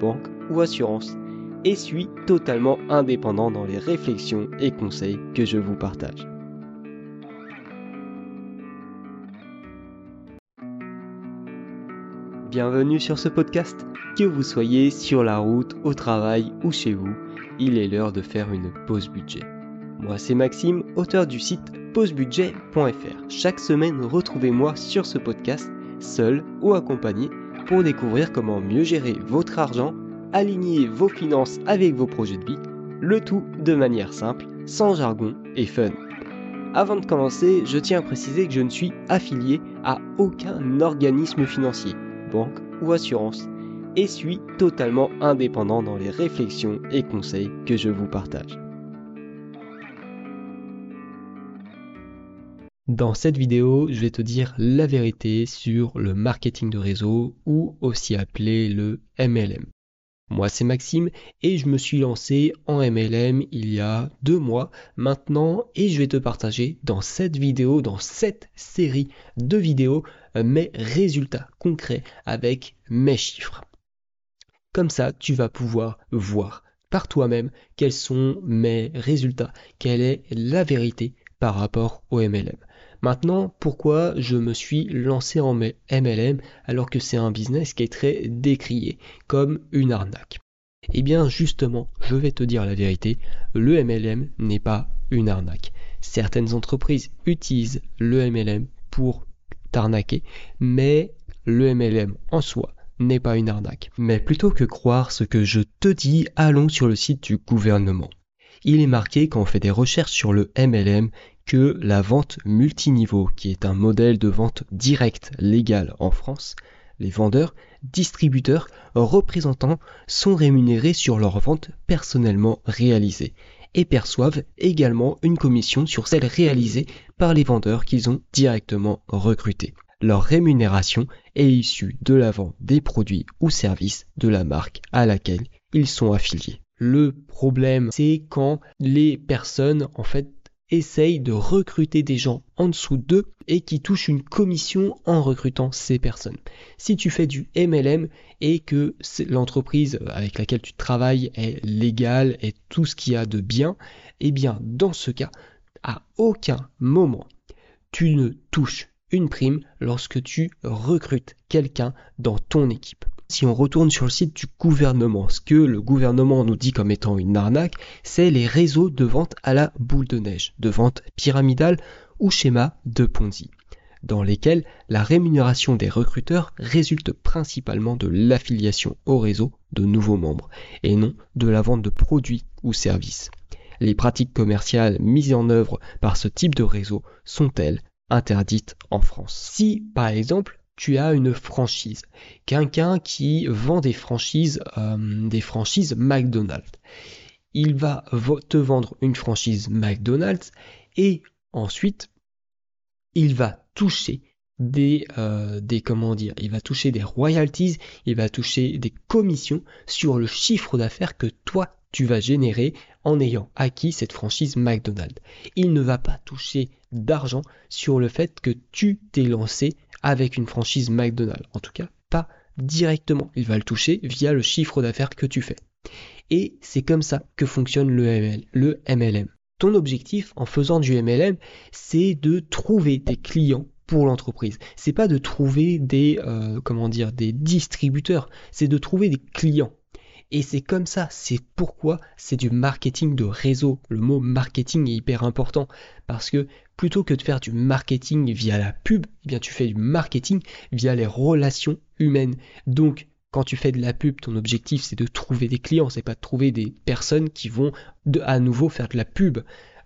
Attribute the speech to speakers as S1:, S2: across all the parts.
S1: banque ou assurance, et suis totalement indépendant dans les réflexions et conseils que je vous partage. Bienvenue sur ce podcast. Que vous soyez sur la route, au travail ou chez vous, il est l'heure de faire une pause budget. Moi c'est Maxime, auteur du site pausebudget.fr. Chaque semaine, retrouvez-moi sur ce podcast, seul ou accompagné, pour découvrir comment mieux gérer votre argent, aligner vos finances avec vos projets de vie, le tout de manière simple, sans jargon et fun. Avant de commencer, je tiens à préciser que je ne suis affilié à aucun organisme financier, banque ou assurance, et suis totalement indépendant dans les réflexions et conseils que je vous partage. Dans cette vidéo, je vais te dire la vérité sur le marketing de réseau ou aussi appelé le MLM. Moi c'est Maxime et je me suis lancé en MLM il y a deux mois maintenant et je vais te partager dans cette vidéo, dans cette série de vidéos, mes résultats concrets avec mes chiffres. Comme ça, tu vas pouvoir voir par toi-même quels sont mes résultats, quelle est la vérité par rapport au MLM. Maintenant, pourquoi je me suis lancé en MLM alors que c'est un business qui est très décrié comme une arnaque? Eh bien justement, je vais te dire la vérité, le MLM n'est pas une arnaque. Certaines entreprises utilisent le MLM pour t'arnaquer, mais le MLM en soi n'est pas une arnaque. Mais plutôt que croire ce que je te dis, allons sur le site du gouvernement. Il est marqué quand on fait des recherches sur le MLM que la vente multiniveau, qui est un modèle de vente directe légale en France, les vendeurs, distributeurs, représentants sont rémunérés sur leurs ventes personnellement réalisées et perçoivent également une commission sur celles réalisées par les vendeurs qu'ils ont directement recrutés. Leur rémunération est issue de la vente des produits ou services de la marque à laquelle ils sont affiliés. Le problème, c'est quand les personnes, en fait, essayent de recruter des gens en dessous d'eux et qui touchent une commission en recrutant ces personnes. Si tu fais du MLM et que l'entreprise avec laquelle tu travailles est légale et tout ce qu'il y a de bien, eh bien dans ce cas, à aucun moment tu ne touches une prime lorsque tu recrutes quelqu'un dans ton équipe si on retourne sur le site du gouvernement, ce que le gouvernement nous dit comme étant une arnaque, c'est les réseaux de vente à la boule de neige, de vente pyramidale ou schéma de Ponzi, dans lesquels la rémunération des recruteurs résulte principalement de l'affiliation au réseau de nouveaux membres, et non de la vente de produits ou services. Les pratiques commerciales mises en œuvre par ce type de réseau sont-elles interdites en France? Si, par exemple, tu as une franchise. Quelqu'un qui vend des franchises, euh, des franchises McDonald's. Il va te vendre une franchise McDonald's et ensuite il va toucher des, euh, des comment dire, il va toucher des royalties, il va toucher des commissions sur le chiffre d'affaires que toi tu vas générer en ayant acquis cette franchise McDonald's. Il ne va pas toucher d'argent sur le fait que tu t'es lancé avec une franchise McDonald's. En tout cas, pas directement. Il va le toucher via le chiffre d'affaires que tu fais. Et c'est comme ça que fonctionne le, le MLM. Ton objectif en faisant du MLM, c'est de trouver des clients pour l'entreprise. C'est pas de trouver des euh, comment dire des distributeurs, c'est de trouver des clients. Et c'est comme ça, c'est pourquoi c'est du marketing de réseau. Le mot marketing est hyper important parce que plutôt que de faire du marketing via la pub, eh bien tu fais du marketing via les relations humaines. Donc quand tu fais de la pub, ton objectif c'est de trouver des clients, c'est pas de trouver des personnes qui vont à nouveau faire de la pub.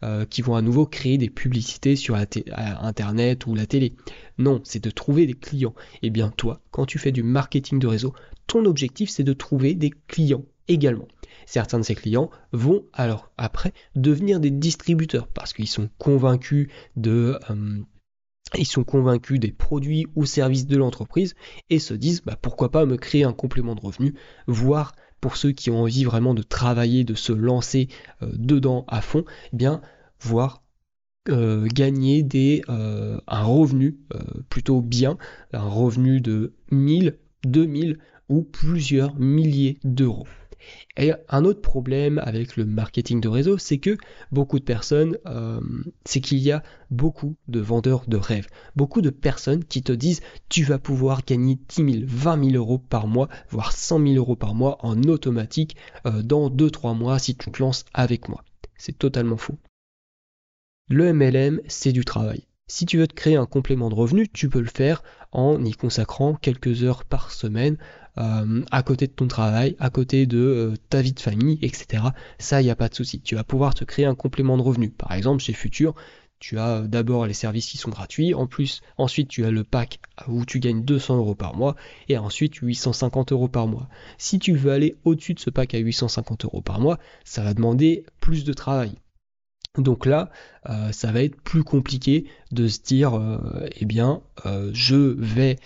S1: euh, qui vont à nouveau créer des publicités sur Internet ou la télé. Non, c'est de trouver des clients. Eh bien toi, quand tu fais du marketing de réseau, ton objectif c'est de trouver des clients également. Certains de ces clients vont alors après devenir des distributeurs parce qu'ils sont convaincus de... Euh, ils sont convaincus des produits ou services de l'entreprise et se disent bah, pourquoi pas me créer un complément de revenu, voire pour ceux qui ont envie vraiment de travailler, de se lancer euh, dedans à fond, eh bien voir euh, gagner des, euh, un revenu plutôt bien, un revenu de 1000, 2000 ou plusieurs milliers d'euros. Et un autre problème avec le marketing de réseau, c'est que beaucoup de personnes, euh, c'est qu'il y a beaucoup de vendeurs de rêves, beaucoup de personnes qui te disent tu vas pouvoir gagner 10 000, 20 000 euros par mois, voire 100 000 euros par mois en automatique euh, dans 2-3 mois si tu te lances avec moi. C'est totalement faux. Le MLM, c'est du travail. Si tu veux te créer un complément de revenu, tu peux le faire en y consacrant quelques heures par semaine euh, à côté de ton travail, à côté de euh, ta vie de famille, etc. Ça, il n'y a pas de souci. Tu vas pouvoir te créer un complément de revenu. Par exemple, chez Futur, tu as euh, d'abord les services qui sont gratuits, en plus, ensuite tu as le pack où tu gagnes 200 euros par mois, et ensuite 850 euros par mois. Si tu veux aller au-dessus de ce pack à 850 euros par mois, ça va demander plus de travail. Donc là, euh, ça va être plus compliqué de se dire, euh, eh bien, euh, je vais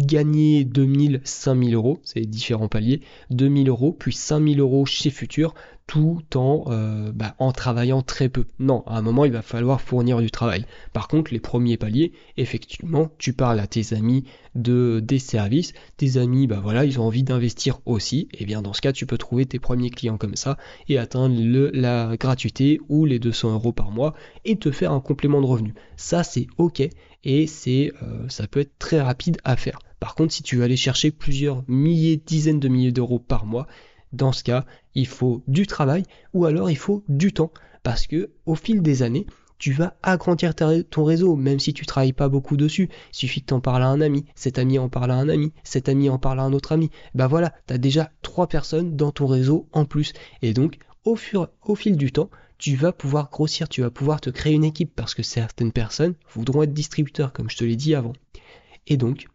S1: gagner 2000, 5000 euros, c'est différents paliers, 2000 euros, puis 5000 euros chez Futur, tout en, euh, bah, en travaillant très peu. Non, à un moment, il va falloir fournir du travail. Par contre, les premiers paliers, effectivement, tu parles à tes amis de des services, tes amis, bah voilà, ils ont envie d'investir aussi, et bien dans ce cas, tu peux trouver tes premiers clients comme ça et atteindre le, la gratuité ou les 200 euros par mois et te faire un complément de revenu. Ça, c'est ok et c'est, euh, ça peut être très rapide à faire. Par contre, si tu veux aller chercher plusieurs milliers, dizaines de milliers d'euros par mois, dans ce cas, il faut du travail ou alors il faut du temps. Parce que au fil des années, tu vas agrandir ton réseau, même si tu travailles pas beaucoup dessus. Il suffit que tu en parles à un ami, cet ami en parle à un ami, cet ami en parle à un autre ami. Ben voilà, tu as déjà trois personnes dans ton réseau en plus. Et donc, au, fil du temps, tu vas pouvoir grossir, tu vas pouvoir te créer une équipe parce que certaines personnes voudront être distributeurs, comme je te l'ai dit avant. Et donc,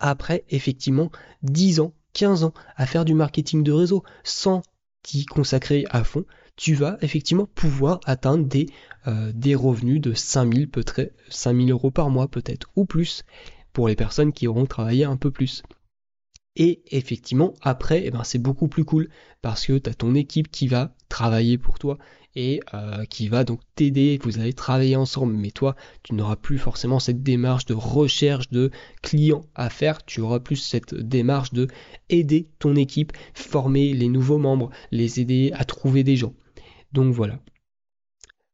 S1: après effectivement 10 ans 15 ans à faire du marketing de réseau sans t'y consacrer à fond, tu vas effectivement pouvoir atteindre des, euh, revenus de 5000, peut-être 5000 euros par mois peut-être ou plus pour les personnes qui auront travaillé un peu plus. Et effectivement, après, eh ben, c'est beaucoup plus cool parce que tu as ton équipe qui va travailler pour toi et euh, qui va donc t'aider. Vous allez travailler ensemble, mais toi, tu n'auras plus forcément cette démarche de recherche de clients à faire. Tu auras plus cette démarche de aider ton équipe, former les nouveaux membres, les aider à trouver des gens. Donc voilà.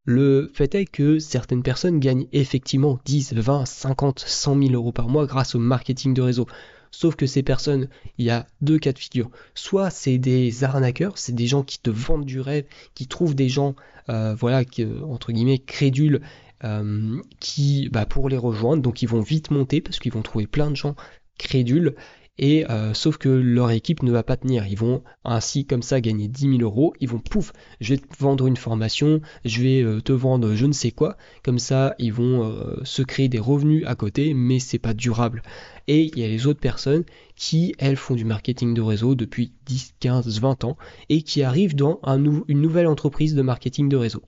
S1: Le fait est que certaines personnes gagnent effectivement 10, 20, 50, 100 000 euros par mois grâce au marketing de réseau. Sauf que ces personnes, il y a deux cas de figure. Soit c'est des arnaqueurs, c'est des gens qui te vendent du rêve, qui trouvent des gens, euh, voilà, entre guillemets, crédules, euh, qui, bah, pour les rejoindre, donc ils vont vite monter parce qu'ils vont trouver plein de gens crédules et euh, sauf que leur équipe ne va pas tenir. Ils vont ainsi comme ça gagner 10 000 euros. Ils vont pouf, je vais te vendre une formation, je vais euh, te vendre je ne sais quoi. Comme ça, ils vont euh, se créer des revenus à côté, mais c'est pas durable. Et il y a les autres personnes qui, elles, font du marketing de réseau depuis 10, 15, 20 ans et qui arrivent dans une nouvelle entreprise de marketing de réseau.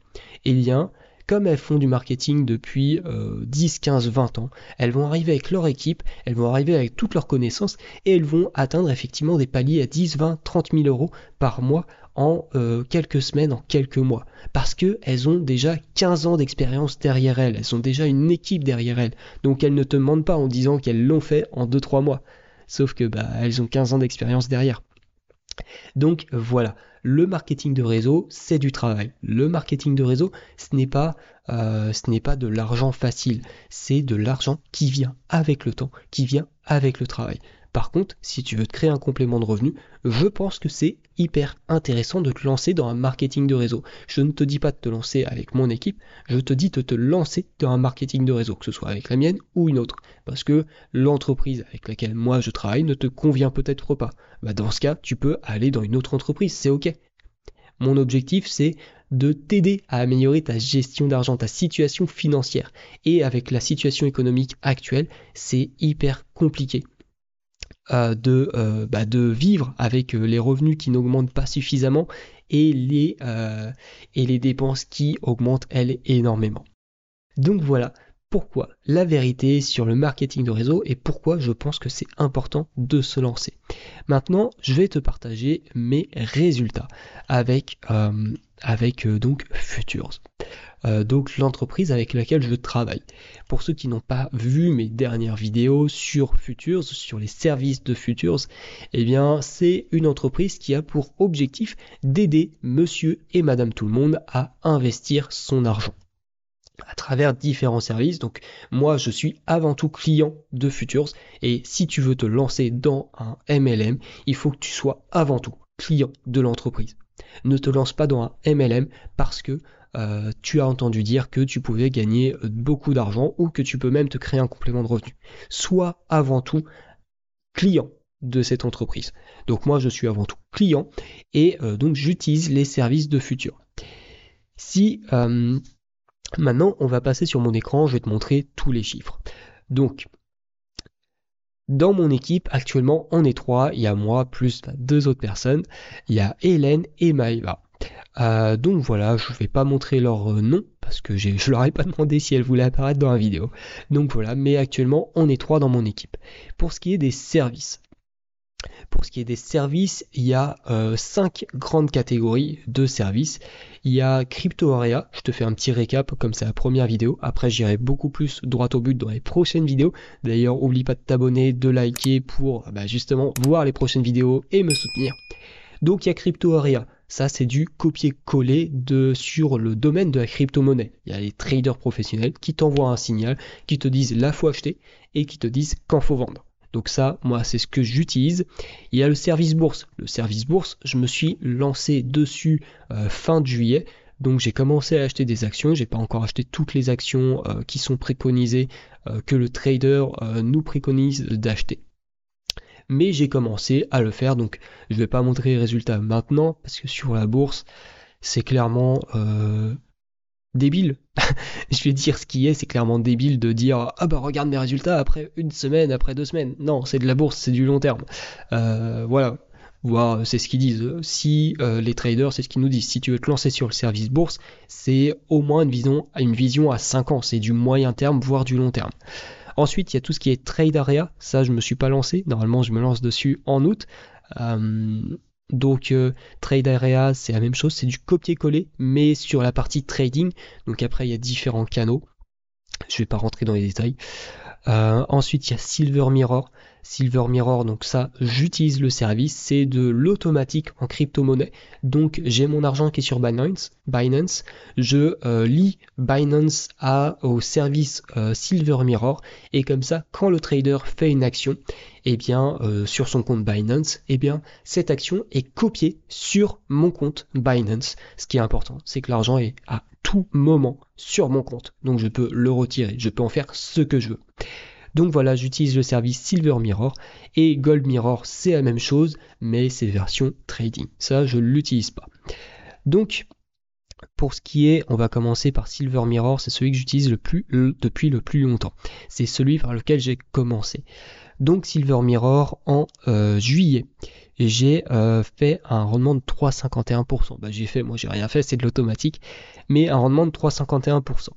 S1: Et a comme elles font du marketing depuis 10, 15, 20 ans, elles vont arriver avec leur équipe, elles vont arriver avec toutes leurs connaissances et elles vont atteindre effectivement des paliers à 10, 20, 30 000 euros par mois en euh, quelques semaines, en quelques mois. Parce qu'elles ont déjà 15 ans d'expérience derrière elles, elles ont déjà une équipe derrière elles. Donc elles ne te mentent pas en disant qu'elles l'ont fait en 2-3 mois. Sauf que bah, elles ont 15 ans d'expérience derrière. Donc voilà, le marketing de réseau, c'est du travail. Le marketing de réseau, ce n'est pas, euh, ce n'est pas de l'argent facile, c'est de l'argent qui vient avec le temps, qui vient avec le travail. Par contre, si tu veux te créer un complément de revenu, je pense que c'est hyper intéressant de te lancer dans un marketing de réseau. Je ne te dis pas de te lancer avec mon équipe, je te dis de te lancer dans un marketing de réseau, que ce soit avec la mienne ou une autre. Parce que l'entreprise avec laquelle moi je travaille ne te convient peut-être pas. Bah dans ce cas, tu peux aller dans une autre entreprise, c'est ok. Mon objectif, c'est de t'aider à améliorer ta gestion d'argent, ta situation financière. Et avec la situation économique actuelle, c'est hyper compliqué. Euh, de, euh, bah, de vivre avec euh, les revenus qui n'augmentent pas suffisamment et les, et les dépenses qui augmentent, elles, énormément. Donc voilà, pourquoi la vérité sur le marketing de réseau et pourquoi je pense que c'est important de se lancer. Maintenant, je vais te partager mes résultats avec, avec donc Futures. Euh, donc l'entreprise avec laquelle je travaille. Pour ceux qui n'ont pas vu mes dernières vidéos sur Futures, sur les services de Futures, eh bien c'est une entreprise qui a pour objectif d'aider monsieur et madame tout le monde à investir son argent à travers différents services. Donc moi je suis avant tout client de Futures et si tu veux te lancer dans un MLM, il faut que tu sois avant tout client de l'entreprise. Ne te lance pas dans un MLM parce que euh, tu as entendu dire que tu pouvais gagner euh, beaucoup d'argent ou que tu peux même te créer un complément de revenu. Sois avant tout client de cette entreprise. Donc moi je suis avant tout client et euh, donc j'utilise les services de futur. Si maintenant on va passer sur mon écran, je vais te montrer tous les chiffres. Donc dans mon équipe, actuellement, on est trois. Il y a moi plus deux autres personnes. Il y a Hélène et Maëva. Euh, donc voilà, je ne vais pas montrer leur euh, nom parce que je ne leur ai pas demandé si elles voulaient apparaître dans la vidéo. Donc voilà, mais actuellement on est trois dans mon équipe. Pour ce qui est des services, pour ce qui est des services, il y a euh, cinq grandes catégories de services. Il y a Crypto Area, je te fais un petit récap comme c'est la première vidéo. Après j'irai beaucoup plus droit au but dans les prochaines vidéos. D'ailleurs, oublie pas de t'abonner, de liker pour bah, justement voir les prochaines vidéos et me soutenir. Donc il y a Crypto Area. Ça, c'est du copier-coller de, sur le domaine de la crypto-monnaie. Il y a les traders professionnels qui t'envoient un signal, qui te disent là faut acheter et qui te disent quand faut vendre. Donc ça, moi, c'est ce que j'utilise. Il y a le service bourse. Le service bourse, je me suis lancé dessus euh, fin de juillet. Donc j'ai commencé à acheter des actions. J'ai pas encore acheté toutes les actions euh, qui sont préconisées euh, que le trader nous préconise d'acheter mais j'ai commencé à le faire, donc je ne vais pas montrer les résultats maintenant, parce que sur la bourse, c'est clairement euh, débile. je vais dire ce qui est, c'est clairement débile de dire ah bah regarde mes résultats après une semaine, après deux semaines. Non, c'est de la bourse, c'est du long terme. Euh, voilà. Voir, c'est ce qu'ils disent. Si euh, les traders, c'est ce qu'ils nous disent. Si tu veux te lancer sur le service bourse, c'est au moins une vision, à 5 ans. C'est du moyen terme, voire du long terme. Ensuite, il y a tout ce qui est Trade Area. Ça, je me suis pas lancé. Normalement, je me lance dessus en août. Euh, donc euh, Trade Area, c'est la même chose, c'est du copier-coller, mais sur la partie trading. Donc après, il y a différents canaux. Je ne vais pas rentrer dans les détails. Euh, ensuite, il y a Silver Mirror. Silver Mirror, donc ça, j'utilise le service, c'est de l'automatique en crypto-monnaie. Donc j'ai mon argent qui est sur Binance, Binance je euh, lis Binance au service euh, Silver Mirror, et comme ça, quand le trader fait une action, eh bien, sur son compte Binance, eh bien, cette action est copiée sur mon compte Binance. Ce qui est important, c'est que l'argent est à tout moment sur mon compte. Donc je peux le retirer, je peux en faire ce que je veux. Donc voilà, j'utilise le service Silver Mirror et Gold Mirror, c'est la même chose, mais c'est version trading. Ça, je ne l'utilise pas. Donc, pour ce qui est, on va commencer par Silver Mirror, c'est celui que j'utilise le plus depuis le plus longtemps. C'est celui par lequel j'ai commencé. Donc Silver Mirror en euh, juillet j'ai euh, fait un rendement de 3,51%. Bah, j'ai fait, moi j'ai rien fait, c'est de l'automatique, mais un rendement de 3,51%.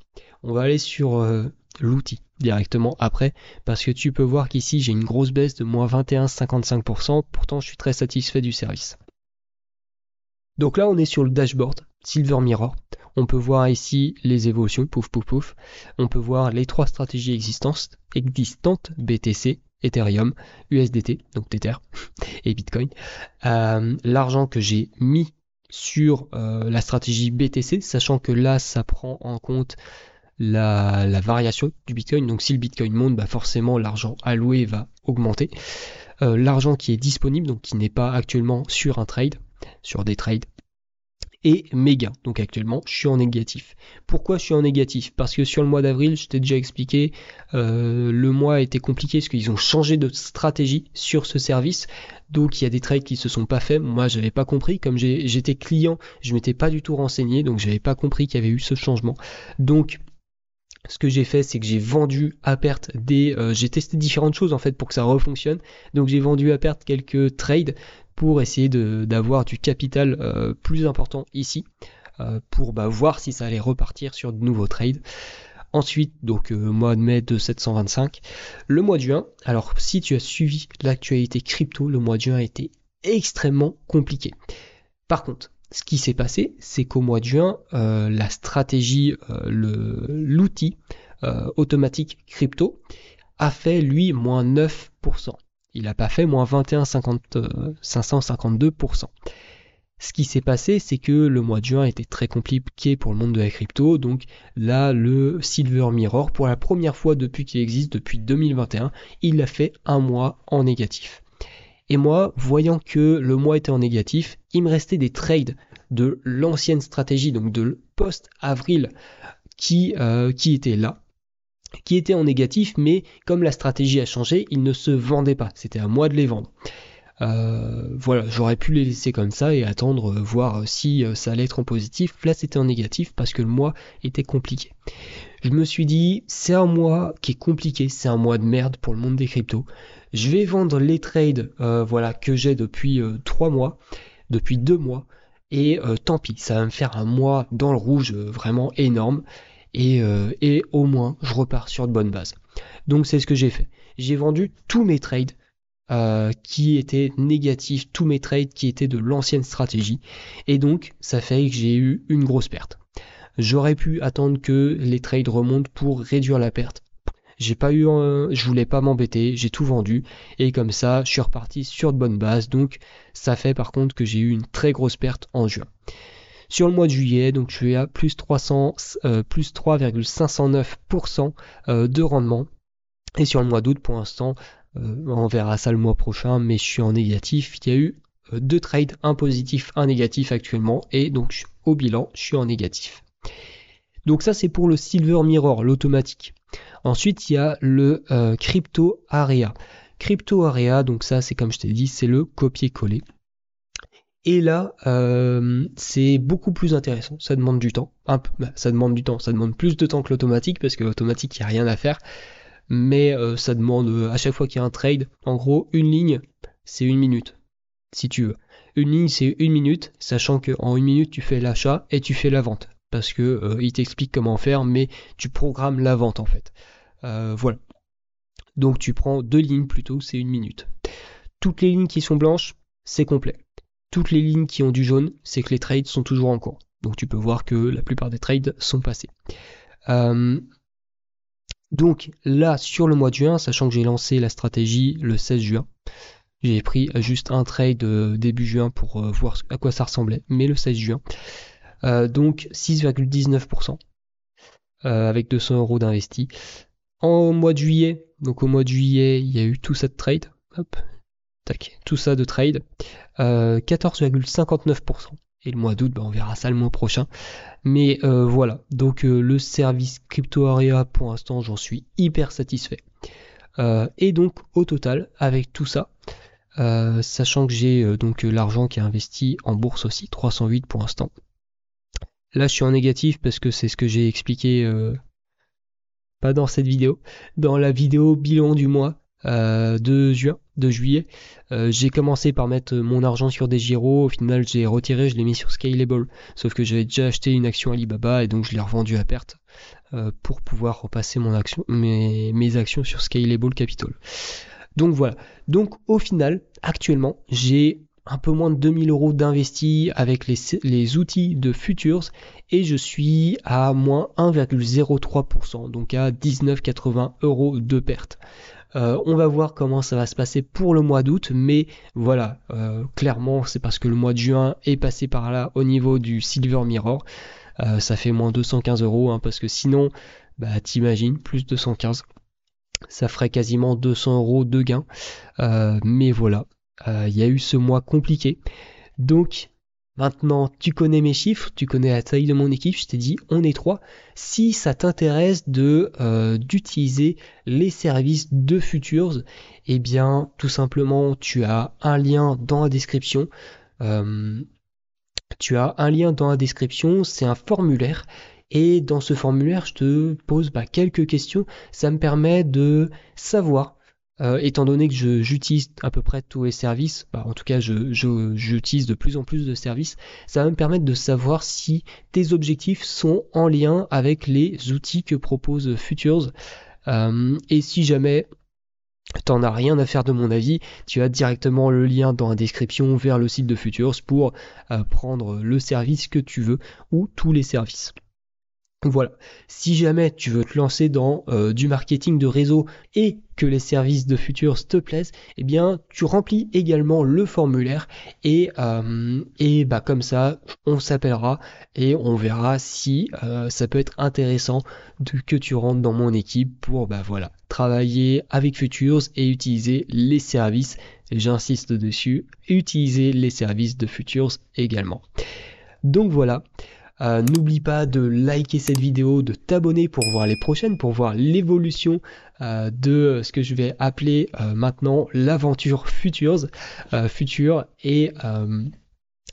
S1: On va aller sur euh, l'outil directement après, parce que tu peux voir qu'ici j'ai une grosse baisse de moins 21,55%, pourtant je suis très satisfait du service. Donc là on est sur le dashboard Silver Mirror. On peut voir ici les évolutions, pouf pouf pouf. On peut voir les trois stratégies existantes, existantes BTC, Ethereum, USDT, donc Tether et Bitcoin. Euh, l'argent que j'ai mis sur euh, la stratégie BTC, sachant que là, ça prend en compte la, variation du Bitcoin. Donc si le Bitcoin monte, bah forcément l'argent alloué va augmenter. Euh, l'argent qui est disponible, donc qui n'est pas actuellement sur un trade, sur des trades. Et mes. Donc actuellement, je suis en négatif. Pourquoi je suis en négatif? Parce que sur le mois d'avril, je t'ai déjà expliqué, euh, le mois été compliqué parce qu'ils ont changé de stratégie sur ce service. Donc il y a des trades qui se sont pas faits. Moi, j'avais pas compris. Comme j'étais client, je m'étais pas du tout renseigné, donc j'avais pas compris qu'il y avait eu ce changement. Donc ce que j'ai fait, c'est que j'ai vendu à perte des. Euh, j'ai testé différentes choses en fait pour que ça refonctionne. Donc j'ai vendu à perte quelques trades pour essayer d'avoir du capital euh, plus important ici euh, pour bah, voir si ça allait repartir sur de nouveaux trades. Ensuite, donc mois de mai de 725. Le mois de juin, alors si tu as suivi l'actualité crypto, le mois de juin a été extrêmement compliqué. Par contre, ce qui s'est passé, c'est qu'au mois de juin, euh, la stratégie, euh, l'outil euh, automatique crypto a fait lui moins 9%. Il n'a pas fait moins 21,552%. Ce qui s'est passé, c'est que le mois de juin était très compliqué pour le monde de la crypto. Donc là, le Silver Mirror, pour la première fois depuis qu'il existe, depuis 2021, il a fait un mois en négatif. Et moi, voyant que le mois était en négatif, il me restait des trades de l'ancienne stratégie, donc de post-avril, qui, euh, qui étaient là, qui étaient en négatif, mais comme la stratégie a changé, ils ne se vendaient pas. C'était à moi de les vendre. Euh, voilà, j'aurais pu les laisser comme ça et attendre, euh, voir si ça allait être en positif. Là, c'était en négatif parce que le mois était compliqué. Je me suis dit, c'est un mois qui est compliqué, c'est un mois de merde pour le monde des cryptos. Je vais vendre les trades euh, voilà, que j'ai depuis euh, trois mois, depuis deux mois, et euh, tant pis, ça va me faire un mois dans le rouge vraiment énorme, et, et, au moins je repars sur de bonnes bases. Donc c'est ce que j'ai fait. J'ai vendu tous mes trades qui étaient négatifs, tous mes trades qui étaient de l'ancienne stratégie, et donc ça fait que j'ai eu une grosse perte. J'aurais pu attendre que les trades remontent pour réduire la perte. J'ai pas eu, je voulais pas m'embêter, j'ai tout vendu et comme ça, je suis reparti sur de bonnes bases. Donc, ça fait par contre que j'ai eu une très grosse perte en juin. Sur le mois de juillet, donc je suis à plus 300, euh, plus 3,509% euh, de rendement. Et sur le mois d'août, pour l'instant, euh, on verra ça le mois prochain, mais je suis en négatif. Il y a eu deux trades, un positif, un négatif actuellement, et donc au bilan, je suis en négatif. Donc ça, c'est pour le Silver Mirror, l'automatique. Ensuite, il y a le euh, Crypto Area. Crypto Area, donc ça, c'est comme je t'ai dit, c'est le copier-coller. Et là, euh, c'est beaucoup plus intéressant. Ça demande du temps. Un bah, ça demande du temps. Ça demande plus de temps que l'automatique parce que l'automatique, il n'y a rien à faire. Mais euh, ça demande à chaque fois qu'il y a un trade, en gros, une ligne, c'est une minute, si tu veux. Une ligne, c'est une minute, sachant qu'en une minute, tu fais l'achat et tu fais la vente parce que euh, il t'explique comment faire, mais tu programmes la vente en fait. Euh, voilà. Donc tu prends deux lignes plutôt, c'est une minute. Toutes les lignes qui sont blanches, c'est complet. Toutes les lignes qui ont du jaune, c'est que les trades sont toujours en cours. Donc tu peux voir que la plupart des trades sont passés. Euh, donc là, sur le mois de juin, sachant que j'ai lancé la stratégie le 16 juin, j'ai pris juste un trade début juin pour voir à quoi ça ressemblait, mais le 16 juin, euh, donc 6,19% euh, avec 200 euros d'investi. En mois de juillet, donc au mois de juillet, il y a eu tout ça de trade. Hop, tac, tout ça de trade. 14,59%. Euh, Et le mois d'août, bah, on verra ça le mois prochain. Mais voilà, donc le service CryptoArea, pour l'instant, j'en suis hyper satisfait. et donc, au total, avec tout ça, sachant que j'ai donc l'argent qui est investi en bourse aussi, 308 pour l'instant, Là, je suis en négatif parce que c'est ce que j'ai expliqué, euh, pas dans cette vidéo, dans la vidéo bilan du mois euh, de juin, de juillet. Euh, j'ai commencé par mettre mon argent sur des gyros. Au final, j'ai retiré, je l'ai mis sur Scalable. Sauf que j'avais déjà acheté une action Alibaba et donc je l'ai revendu à perte pour pouvoir repasser mon action, mes, mes actions sur Scalable Capital. Donc voilà. Donc au final, actuellement, j'ai un peu moins de 2000 euros d'investis avec les, outils de Futures et je suis à moins 1,03%, donc à 19,80 euros de perte. Euh, on va voir comment ça va se passer pour le mois d'août, mais voilà, euh, clairement c'est parce que le mois de juin est passé par là au niveau du Silver Mirror. Euh, ça fait moins 215 euros, hein, parce que sinon, bah, t'imagines, plus 215, ça ferait quasiment 200 euros de gain. mais voilà, il y a eu ce mois compliqué. Donc Maintenant, tu connais mes chiffres, tu connais la taille de mon équipe, je t'ai dit on est trois. Si ça t'intéresse de euh, d'utiliser les services de Futures, eh bien tout simplement tu as un lien dans la description. Euh, tu as un lien dans la description, c'est un formulaire. Et dans ce formulaire, je te pose bah, quelques questions. Ça me permet de savoir euh, étant donné que j'utilise à peu près tous les services, bah, en tout cas j'utilise de plus en plus de services, ça va me permettre de savoir si tes objectifs sont en lien avec les outils que propose Futures. Euh, et si jamais t'en as rien à faire de mon avis, tu as directement le lien dans la description vers le site de Futures pour euh, prendre le service que tu veux ou tous les services. Voilà. Si jamais tu veux te lancer dans euh, du marketing de réseau et que les services de Futures te plaisent, eh bien tu remplis également le formulaire et, euh, et bah comme ça on s'appellera et on verra si euh, ça peut être intéressant de, que tu rentres dans mon équipe pour bah voilà travailler avec Futures et utiliser les services. J'insiste dessus, utiliser les services de Futures également. Donc voilà. Euh, n'oublie pas de liker cette vidéo, de t'abonner pour voir les prochaines, pour voir l'évolution euh, de ce que je vais appeler euh, maintenant l'aventure Futures, future et,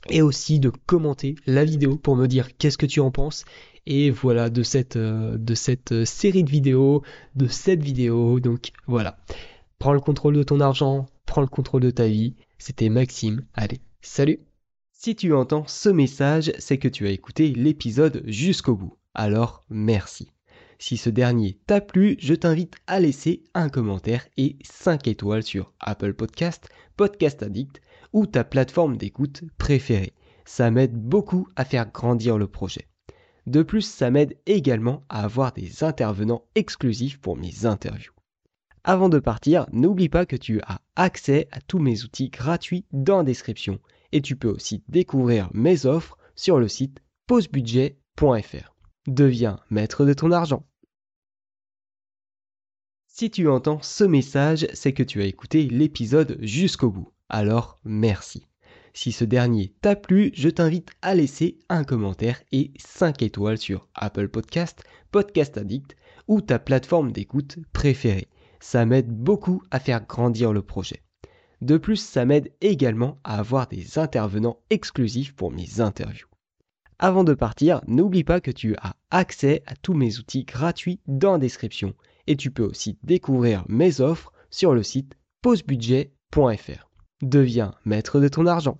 S1: et aussi de commenter la vidéo pour me dire qu'est-ce que tu en penses. Et voilà de cette, de cette série de vidéos, de cette vidéo. Donc voilà, prends le contrôle de ton argent, prends le contrôle de ta vie. C'était Maxime. Allez, salut si tu entends ce message, c'est que tu as écouté l'épisode jusqu'au bout. Alors merci. Si ce dernier t'a plu, je t'invite à laisser un commentaire et 5 étoiles sur Apple Podcast, Podcast Addict ou ta plateforme d'écoute préférée. Ça m'aide beaucoup à faire grandir le projet. De plus, ça m'aide également à avoir des intervenants exclusifs pour mes interviews. Avant de partir, n'oublie pas que tu as accès à tous mes outils gratuits dans la description et tu peux aussi découvrir mes offres sur le site pausebudget.fr. Deviens maître de ton argent. Si tu entends ce message, c'est que tu as écouté l'épisode jusqu'au bout. Alors merci. Si ce dernier t'a plu, je t'invite à laisser un commentaire et 5 étoiles sur Apple Podcast, Podcast Addict ou ta plateforme d'écoute préférée. Ça m'aide beaucoup à faire grandir le projet. De plus, ça m'aide également à avoir des intervenants exclusifs pour mes interviews. Avant de partir, n'oublie pas que tu as accès à tous mes outils gratuits dans la description et tu peux aussi découvrir mes offres sur le site pausebudget.fr. Deviens maître de ton argent.